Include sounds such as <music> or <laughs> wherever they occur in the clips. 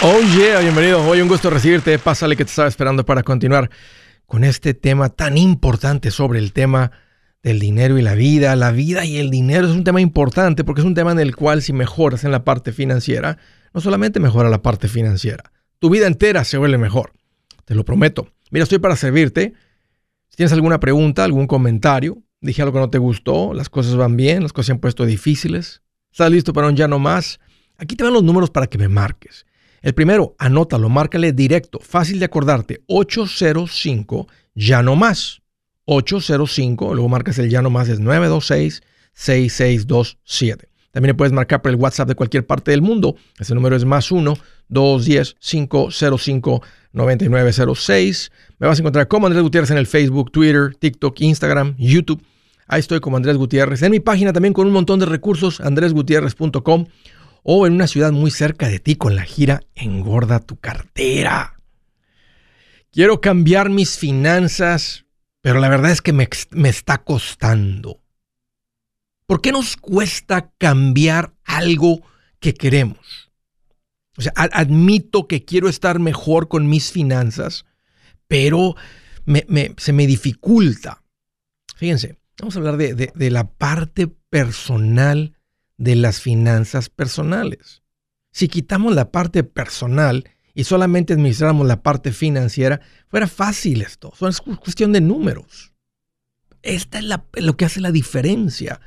Oh yeah, bienvenido. Hoy un gusto recibirte. Pásale que te estaba esperando para continuar con este tema tan importante sobre el tema del dinero y la vida. La vida y el dinero es un tema importante porque es un tema en el cual si mejoras en la parte financiera, no solamente mejora la parte financiera, tu vida entera se vuelve mejor. Te lo prometo. Mira, estoy para servirte. Si tienes alguna pregunta, algún comentario, dije algo que no te gustó, las cosas van bien, las cosas se han puesto difíciles, estás listo para un ya no más, aquí te van los números para que me marques. El primero, anótalo, márcale directo, fácil de acordarte, 805 ya no más. 805, luego marcas el ya no más, es 926-6627. También le puedes marcar por el WhatsApp de cualquier parte del mundo. Ese número es más 1-210-505-9906. Me vas a encontrar como Andrés Gutiérrez en el Facebook, Twitter, TikTok, Instagram, YouTube. Ahí estoy como Andrés Gutiérrez. En mi página también con un montón de recursos, andresgutierrez.com o en una ciudad muy cerca de ti con la gira Engorda tu cartera. Quiero cambiar mis finanzas, pero la verdad es que me, me está costando. ¿Por qué nos cuesta cambiar algo que queremos? O sea, admito que quiero estar mejor con mis finanzas, pero se me dificulta. Fíjense, vamos a hablar de, de la parte personal de las finanzas personales. Si quitamos la parte personal y solamente administráramos la parte financiera, fuera fácil esto. Es cuestión de números. Esta es lo que hace la diferencia.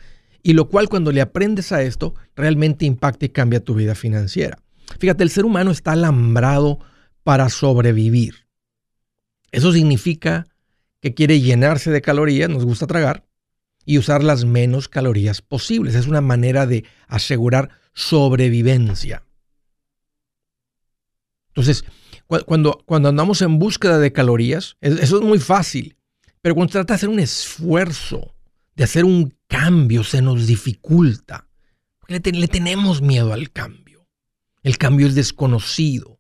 Y lo cual cuando le aprendes a esto, realmente impacta y cambia tu vida financiera. Fíjate, el ser humano está alambrado para sobrevivir. Eso significa que quiere llenarse de calorías, nos gusta tragar, y usar las menos calorías posibles. Es una manera de asegurar sobrevivencia. Entonces, cuando, cuando andamos en búsqueda de calorías, eso es muy fácil, pero cuando trata de hacer un esfuerzo, de hacer un cambio, se nos dificulta. Porque le tenemos miedo al cambio. El cambio es desconocido.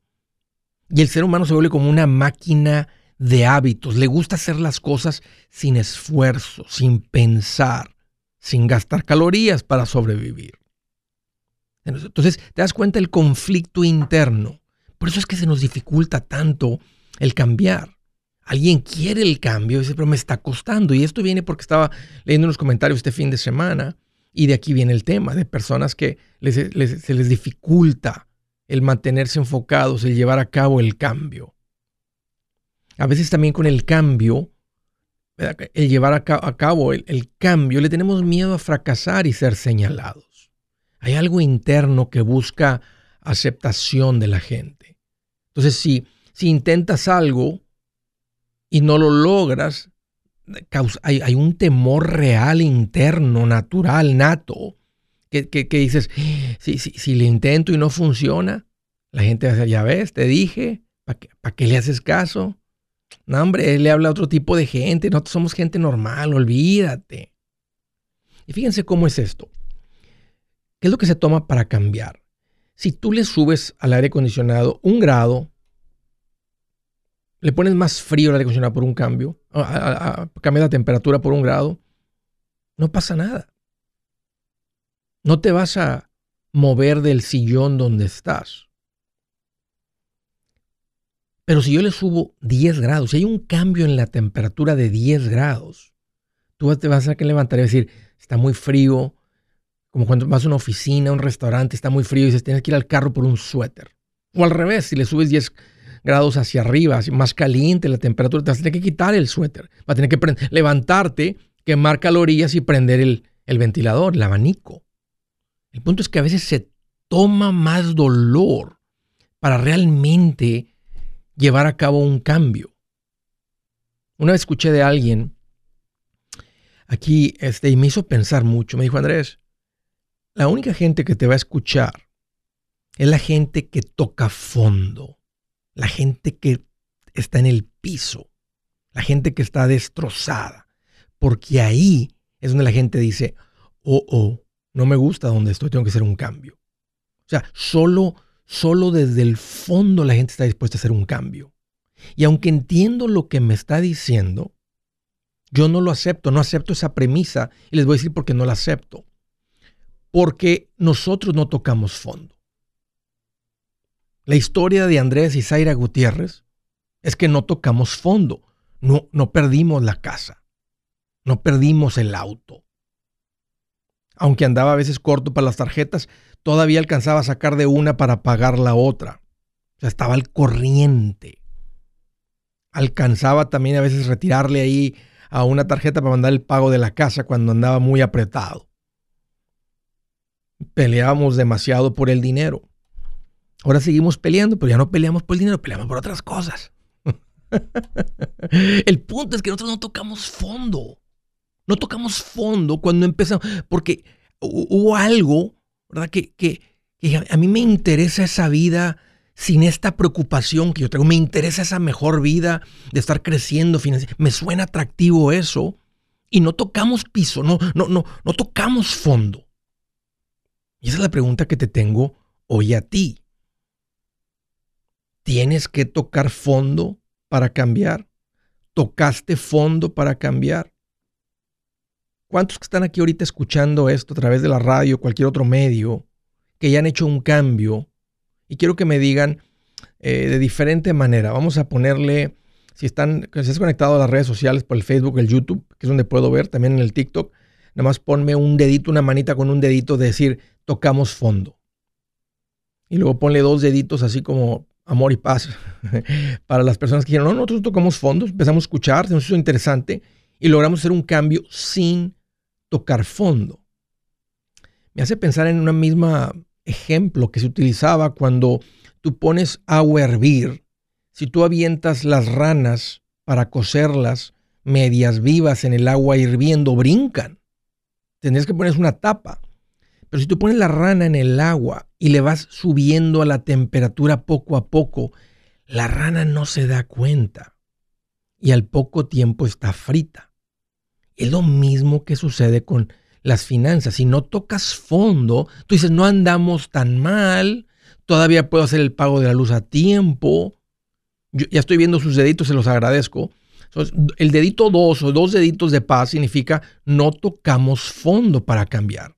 Y el ser humano se vuelve como una máquina de hábitos. Le gusta hacer las cosas sin esfuerzo, sin pensar, sin gastar calorías para sobrevivir. Entonces, te das cuenta del conflicto interno. Por eso es que se nos dificulta tanto el cambiar. Alguien quiere el cambio dice, pero me está costando. Y esto viene porque estaba leyendo unos comentarios este fin de semana y de aquí viene el tema de personas que se les dificulta el mantenerse enfocados, el llevar a cabo el cambio a veces también con el cambio, el llevar a cabo el, cambio, le tenemos miedo a fracasar y ser señalados. Hay algo interno que busca aceptación de la gente. Entonces, si, si intentas algo y no lo logras, hay, un temor real, interno, natural, nato, que, dices, si, si, si le intento y no funciona, la gente va a decir, ya ves, te dije, ¿para qué le haces caso? No, hombre, él le habla a otro tipo de gente. Nosotros somos gente normal, olvídate. Y fíjense cómo es esto. ¿Qué es lo que se toma para cambiar? Si tú le subes al aire acondicionado un grado, le pones más frío al aire acondicionado por un cambio, cambia la temperatura por un grado, no pasa nada. No te vas a mover del sillón donde estás. Pero si yo le subo 10 grados, si hay un cambio en la temperatura de 10 grados, tú te vas a que levantar y decir, está muy frío, como cuando vas a una oficina, a un restaurante, está muy frío y dices, tienes que ir al carro por un suéter. O al revés, si le subes 10 grados hacia arriba, más caliente la temperatura, te vas a tener que quitar el suéter. Vas a tener que levantarte, quemar calorías y prender el, el ventilador, el abanico. El punto es que a veces se toma más dolor para realmente llevar a cabo un cambio. Una vez escuché de alguien aquí este, y me hizo pensar mucho. Me dijo, Andrés, la única gente que te va a escuchar es la gente que toca fondo, la gente que está en el piso, la gente que está destrozada, porque ahí es donde la gente dice, oh, oh, no me gusta donde estoy, tengo que hacer un cambio. O sea, solo Solo desde el fondo la gente está dispuesta a hacer un cambio. Y aunque entiendo lo que me está diciendo, yo no lo acepto, no acepto esa premisa y les voy a decir por qué no la acepto. Porque nosotros no tocamos fondo. La historia de Andrés y Zaira Gutiérrez es que no tocamos fondo, no, no perdimos la casa, no perdimos el auto. Aunque andaba a veces corto para las tarjetas, todavía alcanzaba a sacar de una para pagar la otra. O sea, estaba al corriente. Alcanzaba también a veces retirarle ahí a una tarjeta para mandar el pago de la casa cuando andaba muy apretado. Peleábamos demasiado por el dinero. Ahora seguimos peleando, pero ya no peleamos por el dinero, peleamos por otras cosas. <laughs> el punto es que nosotros no tocamos fondo. No tocamos fondo cuando empezamos, porque hubo algo, ¿verdad? Que, que, a mí me interesa esa vida sin esta preocupación que yo tengo. Me interesa esa mejor vida de estar creciendo financieramente. Me suena atractivo eso. Y no tocamos piso, no, no, no, no tocamos fondo. Y esa es la pregunta que te tengo hoy a ti. ¿Tienes que tocar fondo para cambiar? ¿Tocaste fondo para cambiar? ¿Cuántos que están aquí ahorita escuchando esto a través de la radio o cualquier otro medio que ya han hecho un cambio? Y quiero que me digan eh, de diferente manera. Vamos a ponerle, si están, si estás conectado a las redes sociales por el Facebook, el YouTube, que es donde puedo ver, también en el TikTok, nada más ponme un dedito, una manita con un dedito de decir, tocamos fondo. Y luego ponle dos deditos así como amor y paz <laughs> para las personas que dijeron, no, nosotros tocamos fondos, empezamos a escuchar, se nos hizo interesante y logramos hacer un cambio sin tocar fondo. Me hace pensar en un mismo ejemplo que se utilizaba cuando tú pones agua a hervir, si tú avientas las ranas para cocerlas medias vivas en el agua hirviendo, brincan. Tendrías que poner una tapa. Pero si tú pones la rana en el agua y le vas subiendo a la temperatura poco a poco, la rana no se da cuenta y al poco tiempo está frita. Es lo mismo que sucede con las finanzas. Si no tocas fondo, tú dices, no andamos tan mal, todavía puedo hacer el pago de la luz a tiempo. Yo ya estoy viendo sus deditos, se los agradezco. el dedito dos o dos deditos de paz significa no tocamos fondo para cambiar.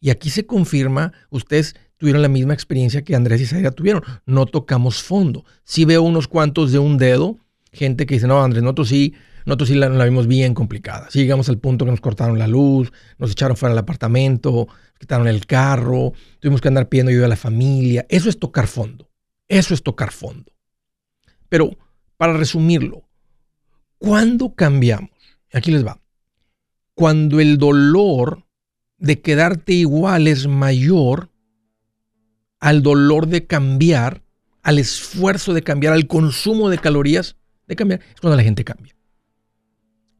Y aquí se confirma, ustedes tuvieron la misma experiencia que Andrés y Zaira tuvieron. No tocamos fondo. Sí veo unos cuantos de un dedo, gente que dice, no, Andrés, nosotros sí, nosotros sí la, vimos bien complicada. Sí llegamos al punto que nos cortaron la luz, nos echaron fuera del apartamento, quitaron el carro, tuvimos que andar pidiendo ayuda a la familia. Eso es tocar fondo. Eso es tocar fondo. Pero, para resumirlo, ¿cuándo cambiamos? Aquí les va. Cuando el dolor de quedarte igual es mayor al dolor de cambiar, al esfuerzo de cambiar, al consumo de calorías de cambiar, es cuando la gente cambia.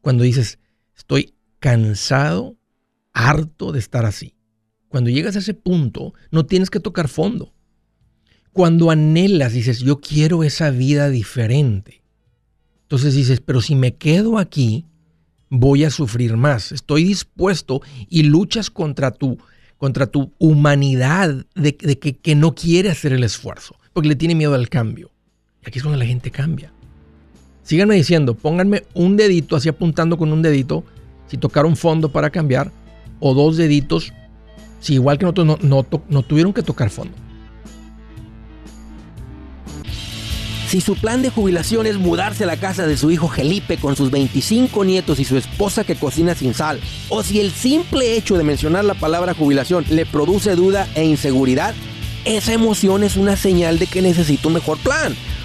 Cuando dices, estoy cansado, harto de estar así. Cuando llegas a ese punto, no tienes que tocar fondo. Cuando anhelas, dices, yo quiero esa vida diferente. Entonces dices, pero si me quedo aquí, voy a sufrir más. Estoy dispuesto y luchas contra tu, contra tu humanidad de, que, que, no quiere hacer el esfuerzo, porque le tiene miedo al cambio. Y aquí es cuando la gente cambia. Síganme diciendo, pónganme un dedito, así apuntando con un dedito, si tocaron fondo para cambiar, o dos deditos, si igual que nosotros no, tuvieron que tocar fondo. Si su plan de jubilación es mudarse a la casa de su hijo Felipe con sus 25 nietos y su esposa que cocina sin sal, o si el simple hecho de mencionar la palabra jubilación le produce duda e inseguridad, esa emoción es una señal de que necesita un mejor plan.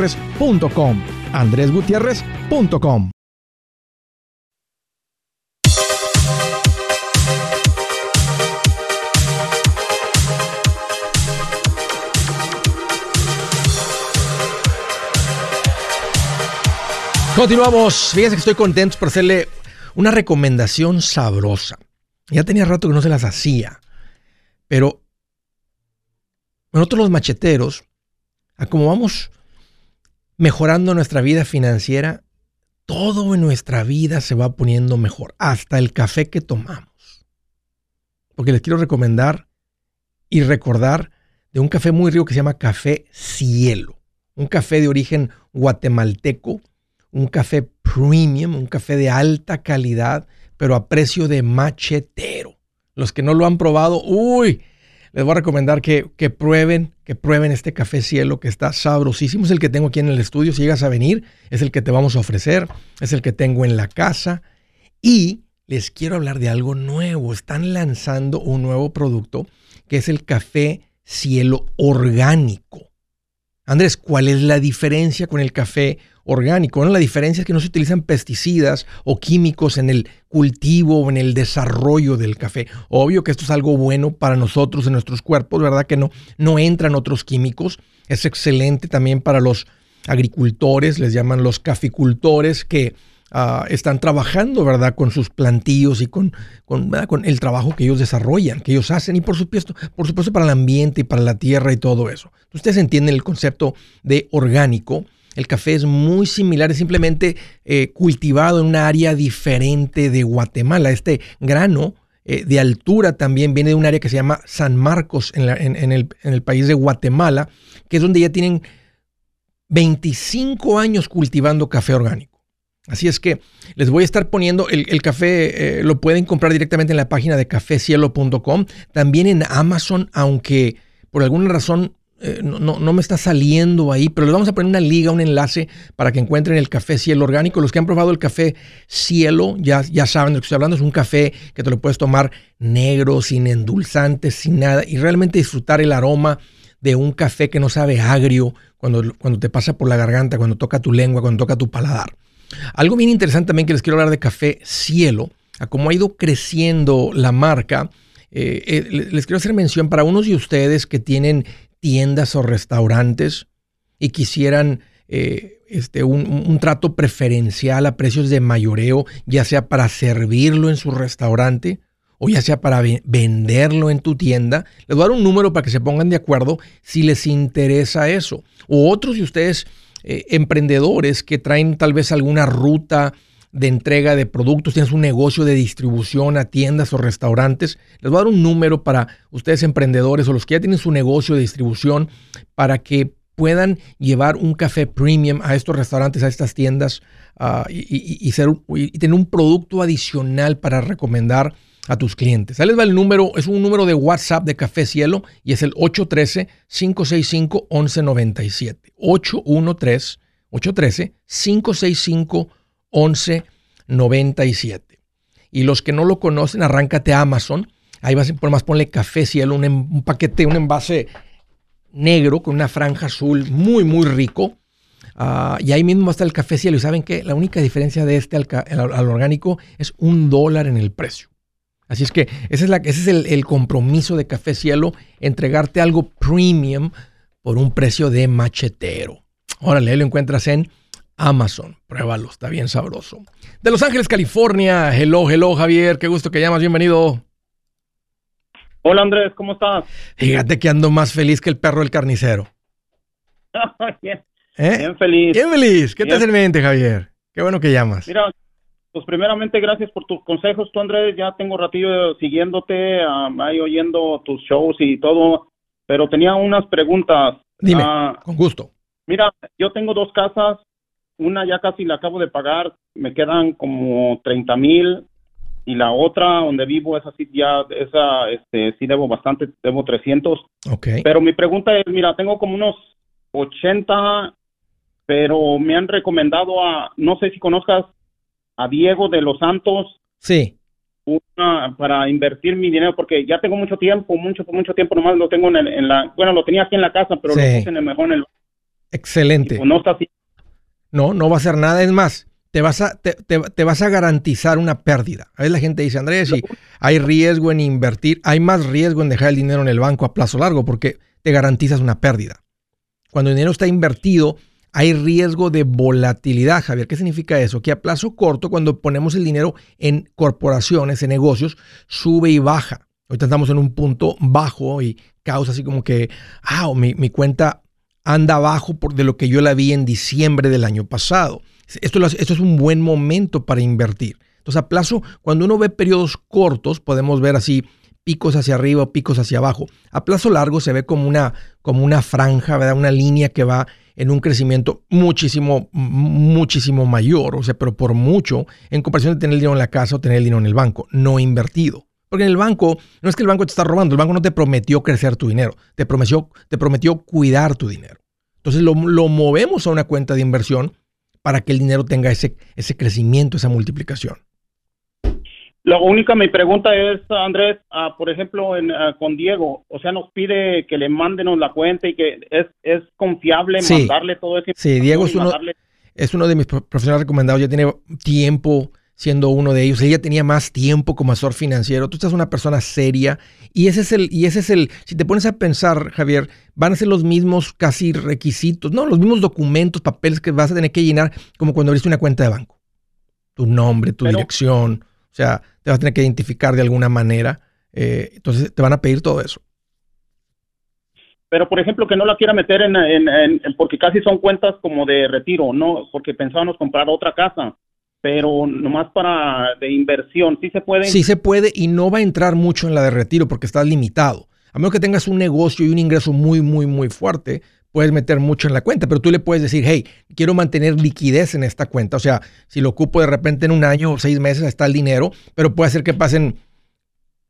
andresgutierrez.com. andresgutierrez.com. Continuamos. Fíjense que estoy contento por hacerle una recomendación sabrosa. Ya tenía rato que no se las hacía, pero nosotros los macheteros, a como vamos mejorando nuestra vida financiera, todo en nuestra vida se va poniendo mejor, hasta el café que tomamos. Porque les quiero recomendar y recordar de un café muy rico que se llama Café Cielo. Un café de origen guatemalteco, un café premium, un café de alta calidad, pero a precio de machetero. Los que no lo han probado, uy, les voy a recomendar que, prueben, que prueben este café cielo que está sabrosísimo. Es el que tengo aquí en el estudio. Si llegas a venir, es el que te vamos a ofrecer. Es el que tengo en la casa. Y les quiero hablar de algo nuevo. Están lanzando un nuevo producto que es el café cielo orgánico. Andrés, ¿cuál es la diferencia con el café orgánico. La diferencia es que no se utilizan pesticidas o químicos en el cultivo o en el desarrollo del café. Obvio que esto es algo bueno para nosotros en nuestros cuerpos, ¿verdad? Que no, no entran otros químicos. Es excelente también para los agricultores, les llaman los caficultores, que ah, están trabajando, ¿verdad? Con sus plantíos y con, con, con, el trabajo que ellos desarrollan, que ellos hacen, y por supuesto, por supuesto para el ambiente y para la tierra y todo eso. Ustedes entienden el concepto de orgánico. El café es muy similar, es simplemente eh, cultivado en una área diferente de Guatemala. Este grano eh, de altura también viene de un área que se llama San Marcos en, el, país de Guatemala, que es donde ya tienen 25 años cultivando café orgánico. Así es que les voy a estar poniendo el, café, eh, lo pueden comprar directamente en la página de cafecielo.com, también en Amazon, aunque por alguna razón eh, no, me está saliendo ahí, pero les vamos a poner una liga, un enlace para que encuentren el café cielo orgánico. Los que han probado el café cielo ya, ya saben de lo que estoy hablando. Es un café que te lo puedes tomar negro, sin endulzantes, sin nada, y realmente disfrutar el aroma de un café que no sabe agrio cuando, cuando te pasa por la garganta, cuando toca tu lengua, cuando toca tu paladar. Algo bien interesante también que les quiero hablar de café cielo, a cómo ha ido creciendo la marca. Eh, eh, les quiero hacer mención para unos de ustedes que tienen tiendas o restaurantes y quisieran eh, este, un, trato preferencial a precios de mayoreo, ya sea para servirlo en su restaurante o ya sea para venderlo en tu tienda, les voy a dar un número para que se pongan de acuerdo si les interesa eso. O otros de ustedes, eh, emprendedores que traen tal vez alguna ruta de entrega de productos, tienes un negocio de distribución a tiendas o restaurantes, les voy a dar un número para ustedes emprendedores o los que ya tienen su negocio de distribución para que puedan llevar un café premium a estos restaurantes, a estas tiendas ah, y, tener un producto adicional para recomendar a tus clientes. Ahí les va el número, es un número de WhatsApp de Café Cielo y es el 813-565-1197. 813-813-565-1197. 1197. Y los que no lo conocen, arráncate a Amazon. Ahí vas, más ponle café cielo, un, un paquete, un envase negro con una franja azul muy, muy rico. Ah, y ahí mismo está el café cielo. Y saben que la única diferencia de este al, orgánico es un dólar en el precio. Así es que ese es, la, ese es el, el, compromiso de Café Cielo, entregarte algo premium por un precio de machetero. Órale, ahí lo encuentras en Amazon. Pruébalo, está bien sabroso. De Los Ángeles, California. Hello, hello, Javier. Qué gusto que llamas. Bienvenido. Hola, Andrés. ¿Cómo estás? Fíjate que ando más feliz que el perro del carnicero. <laughs> bien, ¿Eh? bien, feliz. Bien feliz. ¿Qué te hace en mente, Javier? Qué bueno que llamas. Mira, pues primeramente gracias por tus consejos, tú Andrés, ya tengo ratillo siguiéndote, um, ahí oyendo tus shows y todo, pero tenía unas preguntas. Dime, uh, con gusto. Mira, yo tengo dos casas, una ya casi la acabo de pagar, me quedan como 30 mil y la otra donde vivo es así ya esa este sí debo bastante debo 300 okay pero mi pregunta es mira tengo como unos 80 pero me han recomendado a no sé si conozcas a Diego de los Santos. Sí. Una, para invertir mi dinero porque ya tengo mucho tiempo mucho mucho tiempo nomás lo tengo en, la bueno lo tenía aquí en la casa pero lo puse en el mejor en el excelente. Pues no está así. No no va a hacer nada. Es más te vas a, te, te, vas a garantizar una pérdida. A veces la gente dice, Andrés, si hay riesgo en invertir, hay más riesgo en dejar el dinero en el banco a plazo largo porque te garantizas una pérdida. Cuando el dinero está invertido, hay riesgo de volatilidad, Javier. ¿Qué significa eso? Que a plazo corto, cuando ponemos el dinero en corporaciones, en negocios, sube y baja. Ahorita estamos en un punto bajo y causa así como que, ah, mi, cuenta anda abajo por de lo que yo la vi en diciembre del año pasado. Esto, esto es un buen momento para invertir. Entonces, a plazo, cuando uno ve periodos cortos, podemos ver así picos hacia arriba o picos hacia abajo. A plazo largo se ve como una, como una franja, ¿verdad? Una línea que va en un crecimiento muchísimo, muchísimo mayor, o sea, pero por mucho, en comparación de tener el dinero en la casa o tener el dinero en el banco, no invertido. Porque en el banco, no es que el banco te está robando, el banco no te prometió crecer tu dinero, te prometió, te prometió cuidar tu dinero. Entonces lo, lo movemos a una cuenta de inversión para que el dinero tenga ese, ese crecimiento, esa multiplicación. La única mi pregunta es, Andrés, ah, por ejemplo, en, ah, con Diego, o sea, nos pide que le mándenos la cuenta y que es, es confiable mandarle todo ese Sí, Diego es uno, es uno de mis profesionales recomendados, ya tiene tiempo siendo uno de ellos. Ella tenía más tiempo como asesor financiero. Tú estás una persona seria y ese es el, y ese es el, si te pones a pensar, Javier, van a ser los mismos casi requisitos, no, los mismos documentos, papeles que vas a tener que llenar como cuando abriste una cuenta de banco. Tu nombre, tu dirección, o sea, te vas a tener que identificar de alguna manera. Eh, entonces te van a pedir todo eso. Pero, por ejemplo, que no la quiera meter en, en, porque casi son cuentas como de retiro, ¿no? Porque pensábamos comprar otra casa pero nomás para de inversión, ¿sí se puede? Sí se puede y no va a entrar mucho en la de retiro porque estás limitado. A menos que tengas un negocio y un ingreso muy, muy, muy fuerte, puedes meter mucho en la cuenta, pero tú le puedes decir, hey, quiero mantener liquidez en esta cuenta. O sea, si lo ocupo de repente en un año o seis meses, está el dinero, pero puede ser que pasen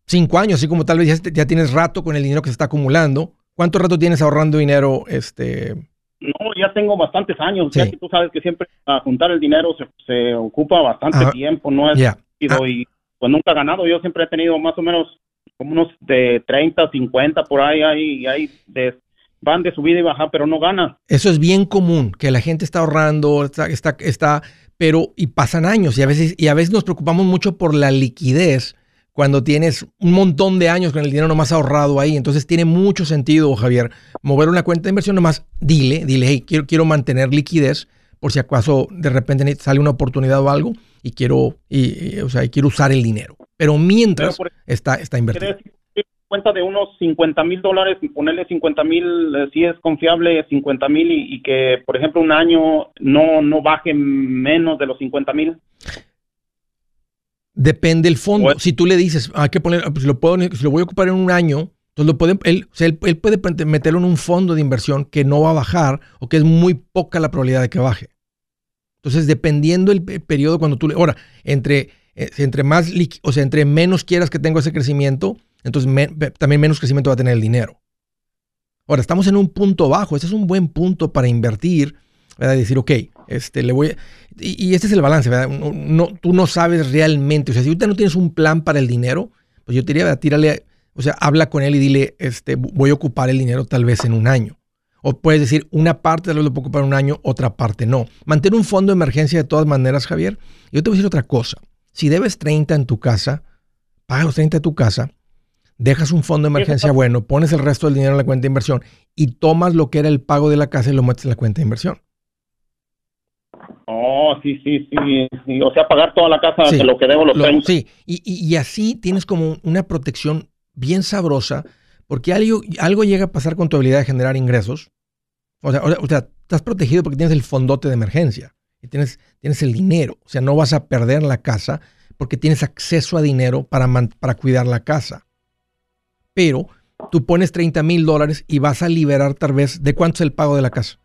cinco años, así como tal vez ya, tienes rato con el dinero que se está acumulando. ¿Cuánto rato tienes ahorrando dinero, este, no, ya tengo bastantes años. Ya que tú sabes que siempre a juntar el dinero se, ocupa bastante tiempo, no es yeah. y pues nunca he ganado. Yo siempre he tenido más o menos como unos de 30, 50 por ahí, ahí, ahí de, van de subida y baja, pero no ganan. Eso es bien común, que la gente está ahorrando, está, está, está, pero y pasan años y a veces y a veces nos preocupamos mucho por la liquidez cuando tienes un montón de años con el dinero nomás ahorrado ahí. Entonces tiene mucho sentido, Javier, mover una cuenta de inversión nomás, dile, dile, hey, quiero, quiero mantener liquidez por si acaso de repente sale una oportunidad o algo y quiero, y, o sea, quiero usar el dinero. Pero mientras está, está invertido. Cuenta de unos 50 mil dólares y ponerle 50 mil, eh, si es confiable, 50 mil y, y, que, por ejemplo, un año no, no baje menos de los 50 mil. Depende el fondo. si tú le dices, hay que poner, pues lo, puedo, si lo voy a ocupar en un año, entonces lo puede, él, él, puede meterlo en un fondo de inversión que no va a bajar o que es muy poca la probabilidad de que baje. Entonces, dependiendo el periodo cuando tú le. Ahora, entre, eh, entre más, o sea, entre menos quieras que tenga ese crecimiento, entonces también menos crecimiento va a tener el dinero. Ahora, estamos en un punto bajo. Este es un buen punto para invertir. Decir, ok, este, le voy y, este es el balance, ¿verdad? No, tú no sabes realmente, o sea, si ahorita no tienes un plan para el dinero, pues yo te diría, tírale, o sea, habla con él y dile, este, voy a ocupar el dinero tal vez en un año. O puedes decir, una parte tal vez lo puedo ocupar en un año, otra parte no. Mantén un fondo de emergencia de todas maneras, Javier. Yo te voy a decir otra cosa. Si debes 30 en tu casa, paga los 30 de tu casa, dejas un fondo de emergencia bueno, pones el resto del dinero en la cuenta de inversión y tomas lo que era el pago de la casa y lo metes en la cuenta de inversión. Oh, sí, sí, sí, O sea, pagar toda la casa de lo que debo los lo, Sí, y, así tienes como una protección bien sabrosa, porque algo, algo llega a pasar con tu habilidad de generar ingresos. O sea, o, sea, estás protegido porque tienes el fondote de emergencia. y tienes, tienes el dinero. O sea, no vas a perder la casa porque tienes acceso a dinero para, para cuidar la casa. Pero tú pones 30 mil dólares y vas a liberar tal vez, ¿de cuánto es el pago de la casa?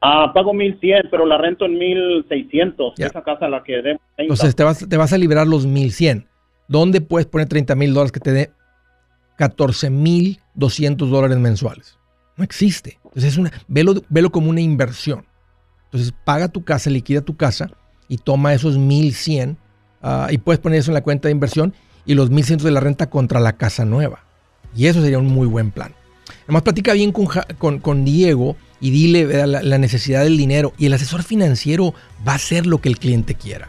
Ah, pago 1100, pero la rento en 1600. Esa casa la que debo. Entonces te vas, te vas a liberar los 1100. ¿Dónde puedes poner 30 mil dólares que te dé 14 mil 200 dólares mensuales? No existe. Entonces es una, velo, velo como una inversión. Entonces paga tu casa, liquida tu casa y toma esos 1100 uh, ah, y puedes poner eso en la cuenta de inversión y los 1100 de la renta contra la casa nueva. Y eso sería un muy buen plan. Además, platica bien con, con, Diego y dile la, la necesidad del dinero y el asesor financiero va a hacer lo que el cliente quiera.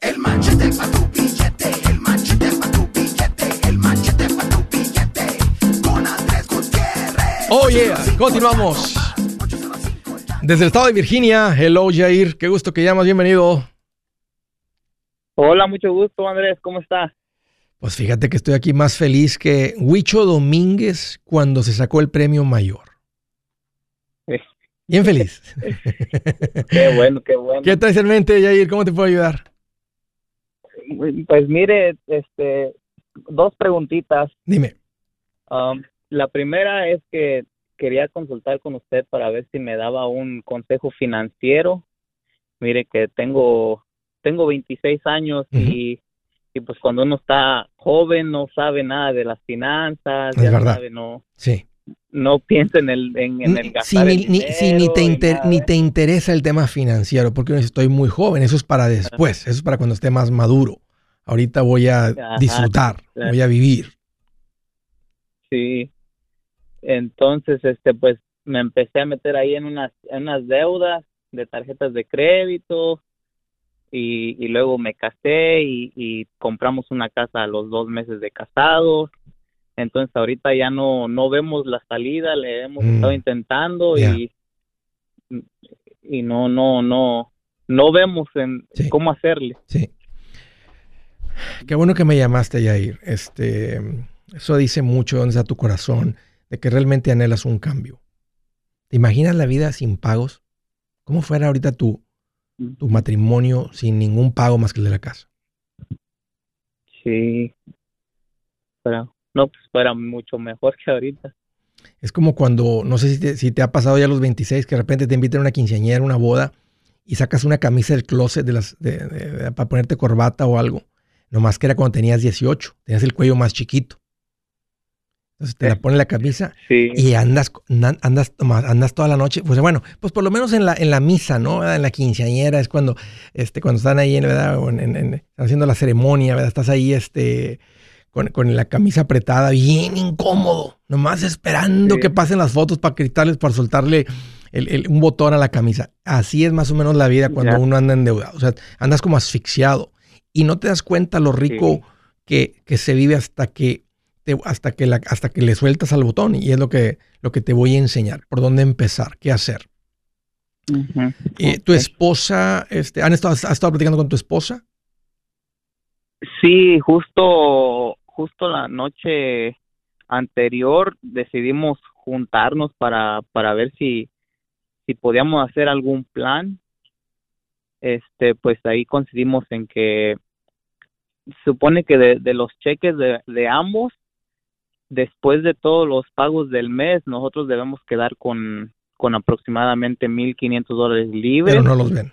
El machete para tu billete, el machete para tu billete, el machete para tu billete. Con Andrés Gutiérrez. Oh yeah, continuamos. Desde el estado de Virginia, hello Jair, qué gusto que llamas, bienvenido. Hola, mucho gusto Andrés, ¿cómo estás? Pues fíjate que estoy aquí más feliz que Huicho Domínguez cuando se sacó el premio mayor. <laughs> Bien feliz. qué bueno, qué bueno. ¿Qué traes en mente, Jair? ¿Cómo te puedo ayudar? Pues mire, este, dos preguntitas. Dime. Um, la primera es que quería consultar con usted para ver si me daba un consejo financiero. Mire que tengo tengo 26 años y, y pues cuando uno está joven no sabe nada de las finanzas, es verdad. no. Sí no piensa en el, en, el gastar ni, ni, te ni te interesa el tema financiero, porque estoy muy joven, eso es para después, eso es para cuando esté más maduro. Ahorita voy a disfrutar, voy a vivir. Sí. Entonces, este, pues me empecé a meter ahí en unas, en unas deudas de tarjetas de crédito y, y luego me casé y, y compramos una casa a los dos meses de casados entonces ahorita ya no, no vemos la salida, le hemos mm. estado intentando y, y no, no, no, no vemos en cómo hacerle. Sí. Qué bueno que me llamaste, Yair. Este, eso dice mucho dónde está tu corazón, de que realmente anhelas un cambio. ¿Te imaginas la vida sin pagos? ¿Cómo fuera ahorita tu, tu matrimonio sin ningún pago más que el de la casa? Sí. Pero no, pues fuera mucho mejor que ahorita. Es como cuando, no sé si te, si te ha pasado ya a los 26, que de repente te invitan a una quinceañera, una boda, y sacas una camisa del closet de las, para ponerte corbata o algo. Nomás que era cuando tenías 18, tenías el cuello más chiquito. Entonces te la pones la camisa y andas, andas, andas toda la noche. Pues bueno, pues por lo menos en la, en la misa, ¿no? En la quinceañera es cuando, este, cuando están ahí, ¿verdad? están haciendo la ceremonia, ¿verdad? Estás ahí, este, con, la camisa apretada, bien incómodo, nomás esperando que pasen las fotos para gritarles, para soltarle un botón a la camisa. Así es más o menos la vida cuando uno anda endeudado. O sea, andas como asfixiado y no te das cuenta lo rico que, se vive hasta que, te, hasta, que la, hasta que le sueltas al botón. Y es lo que, lo que te voy a enseñar, por dónde empezar, qué hacer. Eh, ¿Tu esposa, este, ¿han estado, has estado platicando con tu esposa? Sí, justo justo la noche anterior decidimos juntarnos para, para ver si, si podíamos hacer algún plan. Este, pues ahí coincidimos en que supone que de, los cheques de, de ambos, después de todos los pagos del mes, nosotros debemos quedar con, con aproximadamente 1.500 dólares libres. Pero no los ven.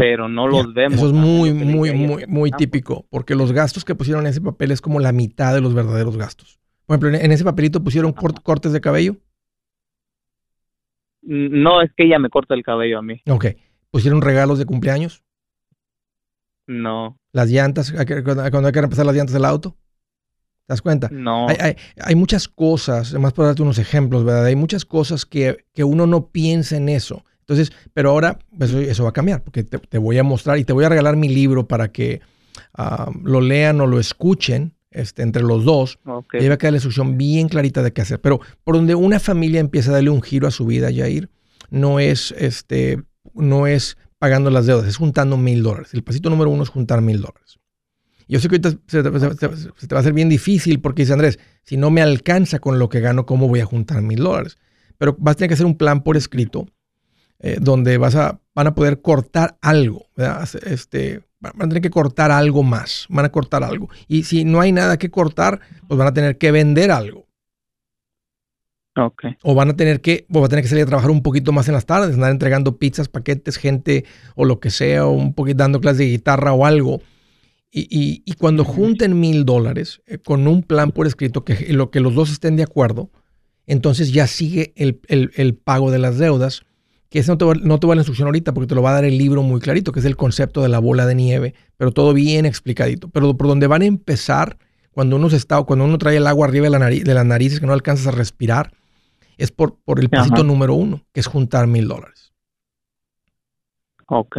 Pero no los vemos. Eso es muy, muy, muy, muy típico, porque los gastos que pusieron en ese papel es como la mitad de los verdaderos gastos. Por ejemplo, en ese papelito pusieron cortes de cabello. No, es que ella me corta el cabello a mí. Ok. ¿Pusieron regalos de cumpleaños? No. ¿Las llantas? ¿Cuando hay que repasar las llantas del auto? ¿Te das cuenta? No. Hay, muchas cosas, además por darte unos ejemplos, ¿verdad? Hay muchas cosas que, uno no piensa en eso. Entonces, pero ahora pues, eso, va a cambiar, porque te, voy a mostrar y te voy a regalar mi libro para que lo lean o lo escuchen este, entre los dos. Y va a quedar la instrucción bien clarita de qué hacer. Pero por donde una familia empieza a darle un giro a su vida, Jair, no es, este, no es pagando las deudas, es juntando mil dólares. El pasito número uno es juntar mil dólares. Yo sé que ahorita se te, va a hacer bien difícil porque dice Andrés, si no me alcanza con lo que gano, ¿cómo voy a juntar mil dólares? Pero vas a tener que hacer un plan por escrito eh, donde vas a, van a poder cortar algo, Este, van a tener que cortar algo más, van a cortar algo. Y si no hay nada que cortar, pues van a tener que vender algo. Okay. O van a tener que, o va a tener que salir a trabajar un poquito más en las tardes, andar entregando pizzas, paquetes, gente o lo que sea, o un poquito dando clases de guitarra o algo. Y, y, cuando junten mil dólares eh, con un plan por escrito, que lo que los dos estén de acuerdo, entonces ya sigue el, el, pago de las deudas, que eso no te, va, no te va a la instrucción ahorita porque te lo va a dar el libro muy clarito, que es el concepto de la bola de nieve, pero todo bien explicadito. Pero por donde van a empezar, cuando uno, se está, cuando uno trae el agua arriba de, la nariz, de las narices que no alcanzas a respirar, es por, por el pasito número uno, que es juntar mil dólares. Ok.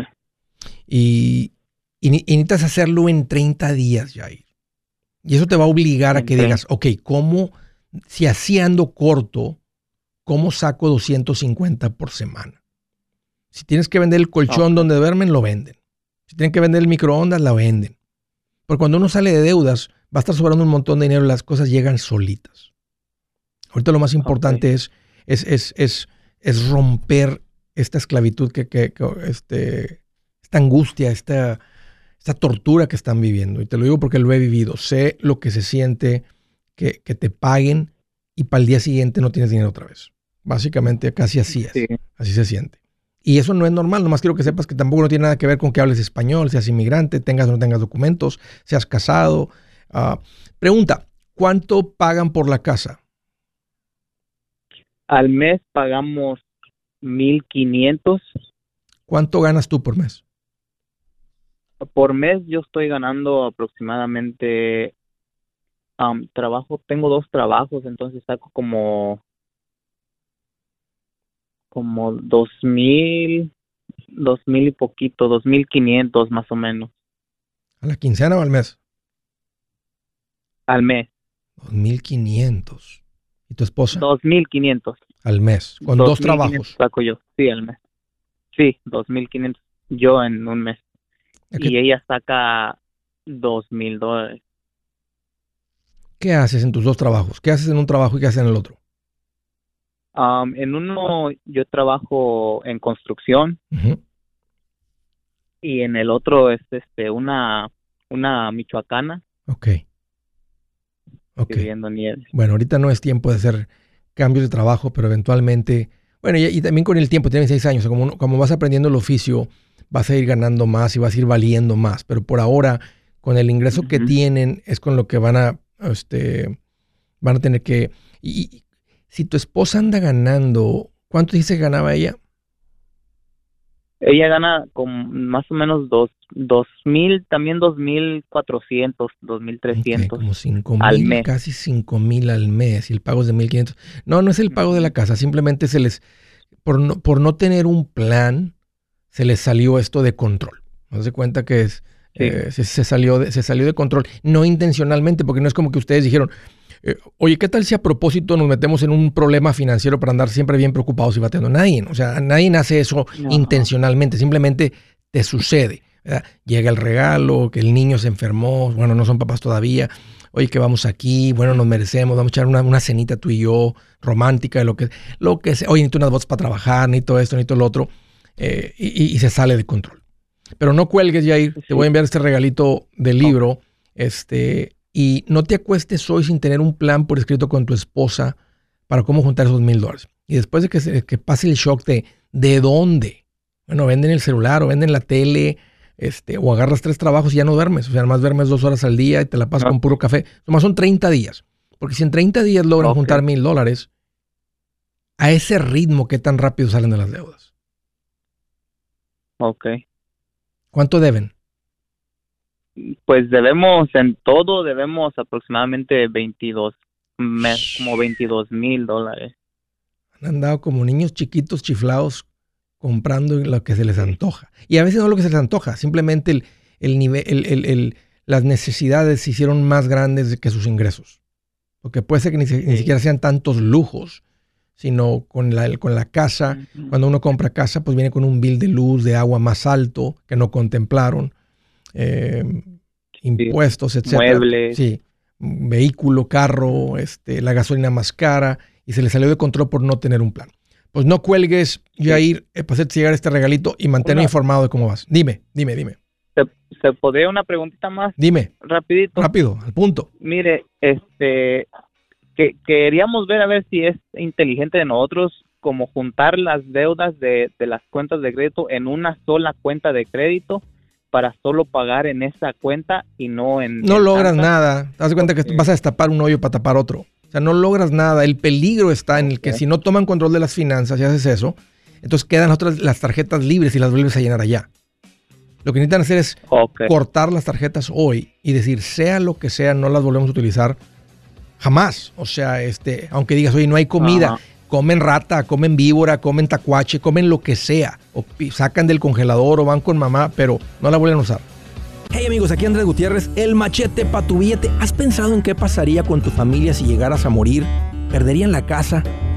Y, y, necesitas hacerlo en 30 días, Jair. Y eso te va a obligar a que digas, ok, ¿cómo, si así ando corto, cómo saco 250 por semana? Si tienes que vender el colchón donde duermen, lo venden. Si tienen que vender el microondas, la venden. Porque cuando uno sale de deudas, va a estar sobrando un montón de dinero y las cosas llegan solitas. Ahorita lo más importante es, es, es, es, es, romper esta esclavitud, que, que, que este, esta angustia, esta, esta tortura que están viviendo. Y te lo digo porque lo he vivido. Sé lo que se siente que, te paguen y para el día siguiente no tienes dinero otra vez. Básicamente casi así es. Así se siente. Y eso no es normal, nomás quiero que sepas que tampoco no tiene nada que ver con que hables español, seas inmigrante, tengas o no tengas documentos, seas casado. Ah, pregunta, ¿cuánto pagan por la casa? Al mes pagamos 1.500. ¿Cuánto ganas tú por mes? por mes yo estoy ganando aproximadamente trabajo tengo dos trabajos entonces saco como como dos mil dos mil y poquito dos mil quinientos más o menos. A la quincena o al mes al mes. Dos mil quinientos. Y tu esposa dos mil quinientos. Al mes con dos trabajos. saco yo sí al mes. Sí dos mil quinientos yo en un mes. Y ella saca dos mil dólares. ¿Qué haces en tus dos trabajos? ¿Qué haces en un trabajo y qué haces en el otro? En uno yo trabajo en construcción y en el otro es este una una michoacana. Ok. Okay. Bueno, ahorita no es tiempo de hacer cambios de trabajo, pero eventualmente, bueno, y, también con el tiempo, tienes seis años, como, como vas aprendiendo el oficio, vas a ir ganando más y vas a ir valiendo más. Pero por ahora, con el ingreso que tienen, es con lo que van a, este, van a tener que... Y, si tu esposa anda ganando, ¿cuánto dice que ganaba ella? Ella gana con más o menos dos, dos mil, también dos mil cuatrocientos, dos mil trescientos. como cinco mil, casi cinco mil al mes y el pago es de mil quinientos. No, no es el pago de la casa, simplemente se les, por no, por no tener un plan, se les salió esto de control. No se cuenta que es, eh, se, salió de, se salió de control, no intencionalmente, porque no es como que ustedes dijeron, eh, oye, ¿qué tal si a propósito nos metemos en un problema financiero para andar siempre bien preocupados y bateando? Nadie, o sea, nadie hace eso intencionalmente, simplemente te sucede. Llega el regalo, que el niño se enfermó, bueno, no son papás todavía, oye, que vamos aquí, bueno, nos merecemos, vamos a echar una, una cenita tú y yo, romántica, lo que, lo que sea, oye, necesito unas botas para trabajar, ni todo esto, ni todo lo otro. Eh, y, se sale de control. Pero no cuelgues, Jair. Te voy a enviar este regalito del libro. Este, y no te acuestes hoy sin tener un plan por escrito con tu esposa para cómo juntar esos mil dólares. Y después de que, que pase el shock de ¿de dónde? Bueno, venden el celular o venden la tele, este, o agarras tres trabajos y ya no duermes. O sea, además duermes dos horas al día y te la pasas con puro café. Nomás son 30 días. Porque si en 30 días logran juntar mil dólares, a ese ritmo, ¿qué tan rápido salen de las deudas? Ok. ¿Cuánto deben? Pues debemos, en todo debemos aproximadamente 22, como 22 mil dólares. Han andado como niños chiquitos chiflados comprando lo que se les antoja. Y a veces no lo que se les antoja, simplemente el, el nivel, el, las necesidades se hicieron más grandes que sus ingresos. Porque puede ser que ni, siquiera sean tantos lujos, sino con la, con la casa. Cuando uno compra casa, pues viene con un bill de luz, de agua más alto que no contemplaron. Eh, impuestos, etcétera. Muebles. Sí, vehículo, carro, este, la gasolina más cara y se le salió de control por no tener un plan. Pues no cuelgues, Jair, eh, pues llegar este regalito y manténme informado de cómo vas. Dime, dime, dime. ¿Se, ¿Se podría una preguntita más? Dime. Rapidito. Rápido, al punto. Mire, este, que queríamos ver a ver si es inteligente de nosotros como juntar las deudas de, de las cuentas de crédito en una sola cuenta de crédito para solo pagar en esa cuenta y no en... No logras nada. Te das cuenta que vas a destapar un hoyo para tapar otro. O sea, no logras nada. El peligro está en el que si no toman control de las finanzas y haces eso, entonces quedan otras, las tarjetas libres y las vuelves a llenar allá. Lo que necesitan hacer es cortar las tarjetas hoy y decir, sea lo que sea, no las volvemos a utilizar jamás. O sea, este, aunque digas, oye, no hay comida, comen rata, comen víbora, comen tacuache, comen lo que sea. O sacan del congelador o van con mamá, pero no la vuelven a usar. Hey amigos, aquí Andrés Gutiérrez, el machete para tu billete. ¿Has pensado en qué pasaría con tu familia si llegaras a morir? ¿Perderían la casa?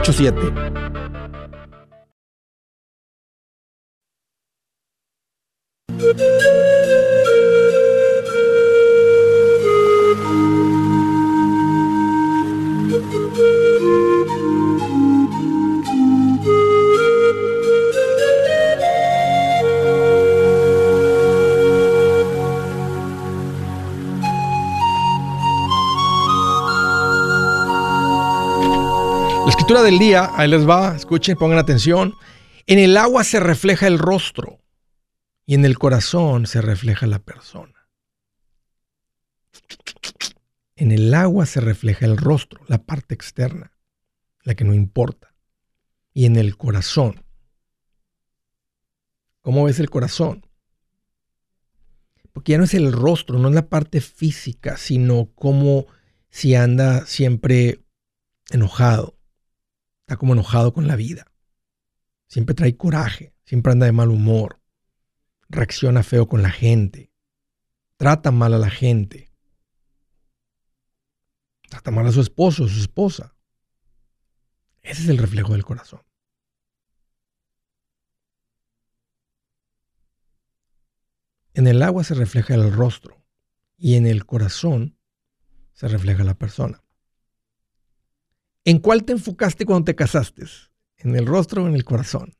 987. Del día, ahí les va, escuchen, pongan atención. En el agua se refleja el rostro y en el corazón se refleja la persona. En el agua se refleja el rostro, la parte externa, la que no importa. Y en el corazón. ¿Cómo ves el corazón? Porque ya no es el rostro, no es la parte física, sino como si anda siempre enojado, está como enojado con la vida. Siempre trae coraje, siempre anda de mal humor, reacciona feo con la gente, trata mal a la gente, trata mal a su esposo, a su esposa. Ese es el reflejo del corazón. En el agua se refleja el rostro y en el corazón se refleja la persona. ¿En cuál te enfocaste cuando te casaste? ¿En el rostro o en el corazón?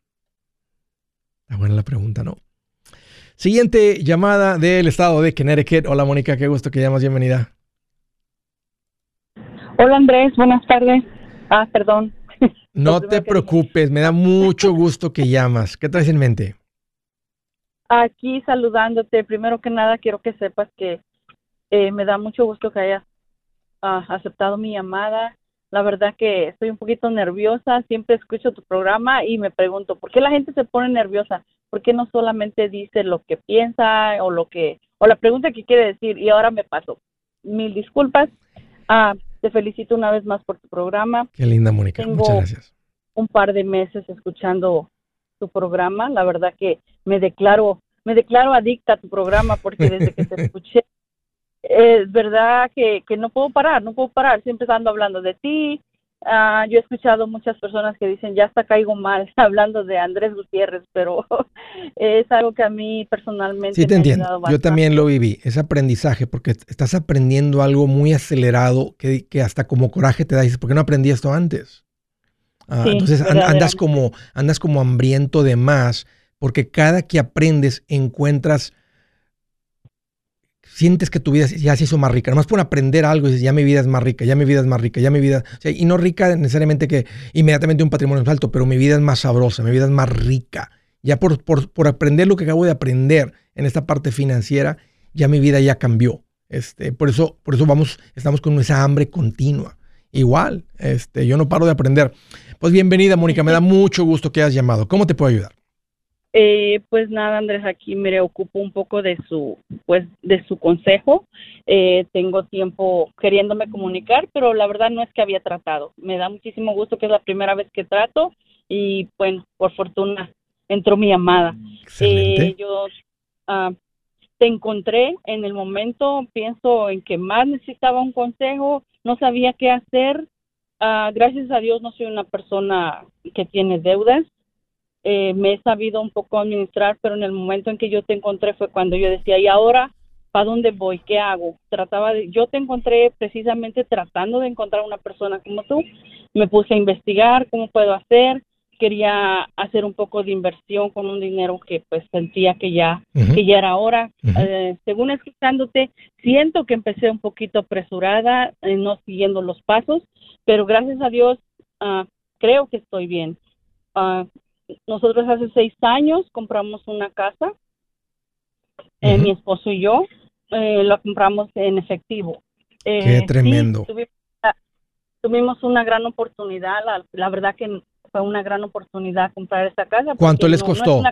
Está buena la pregunta, ¿no? Siguiente llamada del estado de Connecticut. Hola, Mónica, qué gusto que llamas. Bienvenida. Hola, Andrés. Buenas tardes. Ah, perdón. No te preocupes, me da mucho gusto que llamas. ¿Qué traes en mente? Aquí saludándote. Primero que nada, quiero que sepas que eh, me da mucho gusto que hayas ah, aceptado mi llamada la verdad que estoy un poquito nerviosa, siempre escucho tu programa y me pregunto, ¿por qué la gente se pone nerviosa? ¿Por qué no solamente dice lo que piensa o lo que, o la pregunta que quiere decir? Y ahora me paso. Mil disculpas. Ah, te felicito una vez más por tu programa. Qué linda, Mónica. Muchas gracias. Un par de meses escuchando tu programa. La verdad que me declaro, me declaro adicta a tu programa porque desde que te <laughs> escuché, es verdad que, que no puedo parar, no puedo parar. Siempre ando hablando de ti, Ah, yo he escuchado muchas personas que dicen, ya hasta caigo mal <laughs> hablando de Andrés Gutiérrez, pero <laughs> es algo que a mí personalmente... Sí, te entiendo. Yo también lo viví, ese aprendizaje, porque estás aprendiendo algo muy acelerado que, que hasta como coraje te da. Dices, ¿por qué no aprendí esto antes? Ah, entonces andas como, andas como hambriento de más, porque cada que aprendes encuentras sientes que tu vida ya se hizo más rica. Nomás por aprender algo y dices, ya mi vida es más rica, ya mi vida es más rica, ya mi vida. y no rica necesariamente que inmediatamente un patrimonio es alto, pero mi vida es más sabrosa, mi vida es más rica. Ya por, por, aprender lo que acabo de aprender en esta parte financiera, ya mi vida ya cambió. Este, por eso, por eso vamos, estamos con esa hambre continua. Igual, este, yo no paro de aprender. Pues bienvenida, Mónica, me da <laughs> mucho gusto que hayas llamado. ¿Cómo te puedo ayudar? Eh, pues nada, Andrés, aquí me ocupo un poco de su, pues, de su consejo. Eh, tengo tiempo queriéndome comunicar, pero la verdad no es que había tratado. Me da muchísimo gusto que es la primera vez que trato y, bueno, por fortuna entró mi llamada. Eh, yo ah, te encontré en el momento, pienso en que más necesitaba un consejo, no sabía qué hacer. Ah, gracias a Dios no soy una persona que tiene deudas eh, me he sabido un poco administrar, pero en el momento en que yo te encontré fue cuando yo decía, ¿y ahora para dónde voy? ¿Qué hago? Trataba de, yo te encontré precisamente tratando de encontrar una persona como tú. Me puse a investigar cómo puedo hacer. Quería hacer un poco de inversión con un dinero que pues sentía que ya, que ya era hora. Eh, según escuchándote, siento que empecé un poquito apresurada, eh, no siguiendo los pasos, pero gracias a Dios uh, creo que estoy bien. Nosotros hace seis años compramos una casa, eh, mi esposo y yo, eh, la compramos en efectivo. Eh, Qué tremendo. tuvimos, una gran oportunidad, la, verdad que fue una gran oportunidad comprar esta casa. ¿Cuánto les costó?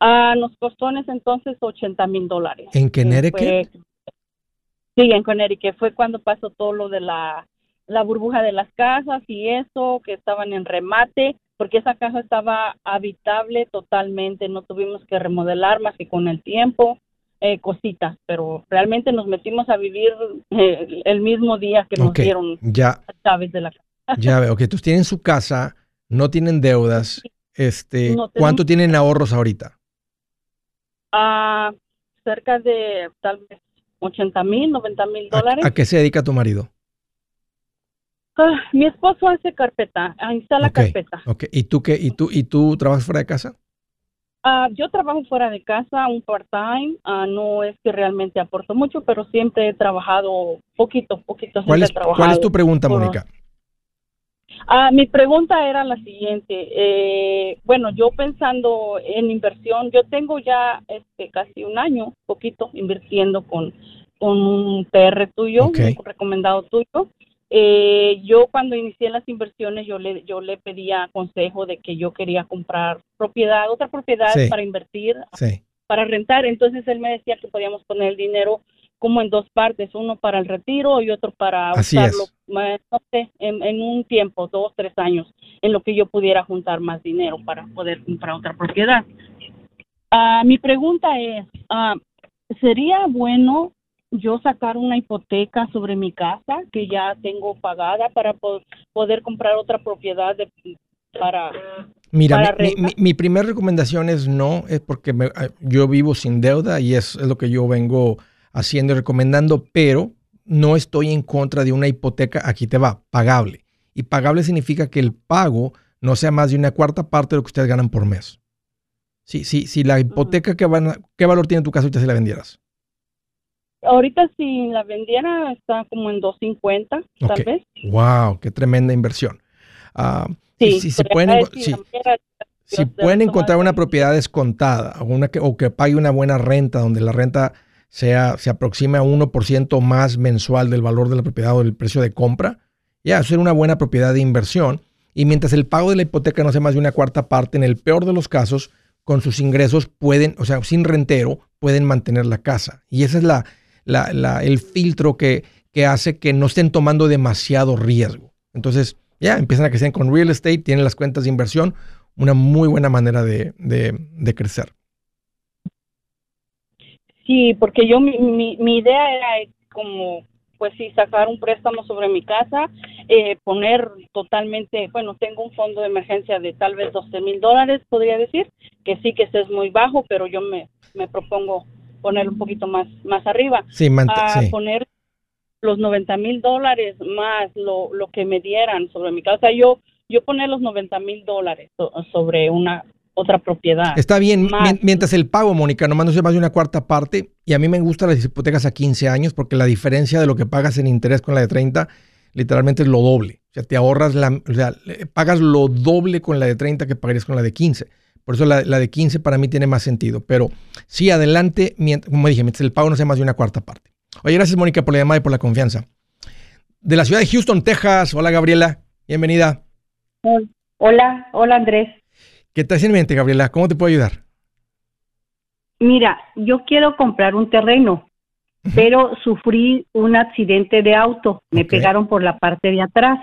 Ah, nos costó en ese entonces 80 mil dólares. ¿En Connecticut? sí, en Connecticut. Fue cuando pasó todo lo de la, la burbuja de las casas y eso, que estaban en remate porque esa casa estaba habitable totalmente, no tuvimos que remodelar más que con el tiempo, eh, cositas, pero realmente nos metimos a vivir eh, el mismo día que nos dieron ya, llaves de la casa. Ya veo, que tú tienen su casa, no tienen deudas, este, ¿cuánto tienen ahorros ahorita? Ah, cerca de tal vez 80 mil, 90 mil dólares. ¿A qué se dedica tu marido? Ah, mi esposo hace carpeta, ah, instala carpeta. Ok, ¿y tú qué? ¿Y tú, y tú trabajas fuera de casa? Uh, yo trabajo fuera de casa, un part-time. no es que realmente aporto mucho, pero siempre he trabajado poquito, poquito. ¿Cuál es, ¿cuál es tu pregunta, Mónica? mi pregunta era la siguiente. Eh, bueno, yo pensando en inversión, yo tengo ya este casi un año, poquito, invirtiendo con, con un PR tuyo, un recomendado tuyo. Eh, yo cuando inicié las inversiones, yo le, yo le pedía consejo de que yo quería comprar propiedad, otra propiedad para invertir, para rentar. Entonces él me decía que podíamos poner el dinero como en dos partes, uno para el retiro y otro para usarlo, no sé, en, un tiempo, dos, tres años, en lo que yo pudiera juntar más dinero para poder comprar otra propiedad. Ah, mi pregunta es, ah, ¿sería bueno yo sacar una hipoteca sobre mi casa que ya tengo pagada para poder comprar otra propiedad para Mira, mi, primera recomendación es no, es porque ah, yo vivo sin deuda y es, es, lo que yo vengo haciendo y recomendando, pero no estoy en contra de una hipoteca, aquí te va, pagable. Y pagable significa que el pago no sea más de una cuarta parte de lo que ustedes ganan por mes. Si, sí, si la hipoteca, que van, ¿qué valor tiene tu casa ahorita si la vendieras? Ahorita si la vendiera está como en 250, tal vez. Wow, qué tremenda inversión. Uh, sí, si, pueden, si, pueden encontrar una propiedad descontada o, una que, o que pague una buena renta, donde la renta sea, se aproxime a 1% más mensual del valor de la propiedad o del precio de compra, ya, eso es una buena propiedad de inversión. Y mientras el pago de la hipoteca no sea más de una cuarta parte, en el peor de los casos, con sus ingresos pueden, o sea, sin rentero, pueden mantener la casa. Y esa es la, la, el filtro que, que hace que no estén tomando demasiado riesgo. Entonces, ya empiezan a crecer con real estate, tienen las cuentas de inversión, una muy buena manera de, de, crecer. Sí, porque yo mi, mi, idea era como, pues sí, sacar un préstamo sobre mi casa, eh, poner totalmente, bueno, tengo un fondo de emergencia de tal vez 12 mil dólares, podría decir, que sí que ese es muy bajo, pero yo me, me propongo poner un poquito más, más arriba. Sí, a poner los 90 mil dólares más lo, lo que me dieran sobre mi casa. Yo, yo poner los 90 mil dólares sobre una otra propiedad. Está bien, mientras el pago, Mónica, nomás no se más de una cuarta parte, y a mí me gustan las hipotecas a 15 años porque la diferencia de lo que pagas en interés con la de 30 literalmente es lo doble. O sea, te ahorras la, o sea, pagas lo doble con la de 30 que pagarías con la de 15. Por eso la, de 15 para mí tiene más sentido. Pero sí, adelante, como dije, mientras el pago no sea más de una cuarta parte. Oye, gracias Mónica por la llamada y por la confianza. De la ciudad de Houston, Texas. Hola Gabriela, bienvenida. Hola, hola Andrés. ¿Qué te hace en mente, Gabriela? ¿Cómo te puedo ayudar? Mira, yo quiero comprar un terreno, pero sufrí un accidente de auto. Me pegaron por la parte de atrás.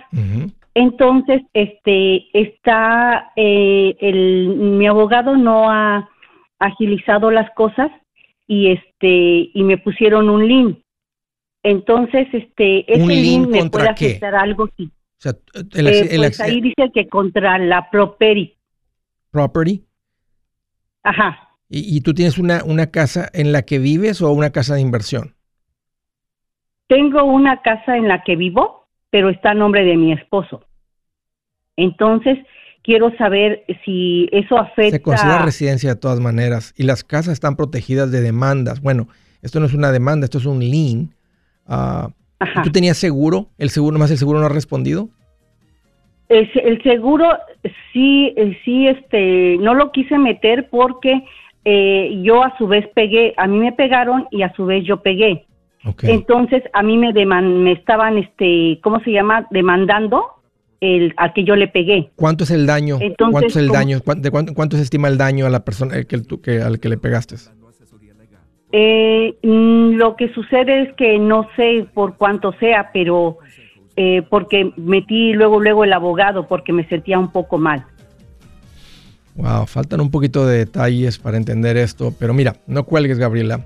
Entonces, este, está, eh, el, mi abogado no ha agilizado las cosas y este, y me pusieron un link. Entonces, este, ese link me puede afectar algo sí. O sea, el, eh, pues ahí dice que contra la property. Property. Ajá. ¿Y, ¿Y, tú tienes una, una casa en la que vives o una casa de inversión? Tengo una casa en la que vivo, pero está a nombre de mi esposo. Entonces, quiero saber si eso afecta. Se considera residencia de todas maneras y las casas están protegidas de demandas. Bueno, esto no es una demanda, esto es un lien. Uh, ¿Tú tenías seguro? ¿El seguro más el seguro no ha respondido? El, seguro sí, eh, sí, este, no lo quise meter porque eh, yo a su vez pegué, a mí me pegaron y a su vez yo pegué. Entonces a mí me, me estaban, este, ¿cómo se llama? Demandando el, al que yo le pegué. ¿Cuánto es el daño? ¿Cuánto es el daño? ¿De cuánto, se estima el daño a la persona que, que, al que le pegaste? Eh, mm, lo que sucede es que no sé por cuánto sea, pero eh, porque metí luego luego el abogado porque me sentía un poco mal. Wow, faltan un poquito de detalles para entender esto, pero mira, no cuelgues, Gabriela.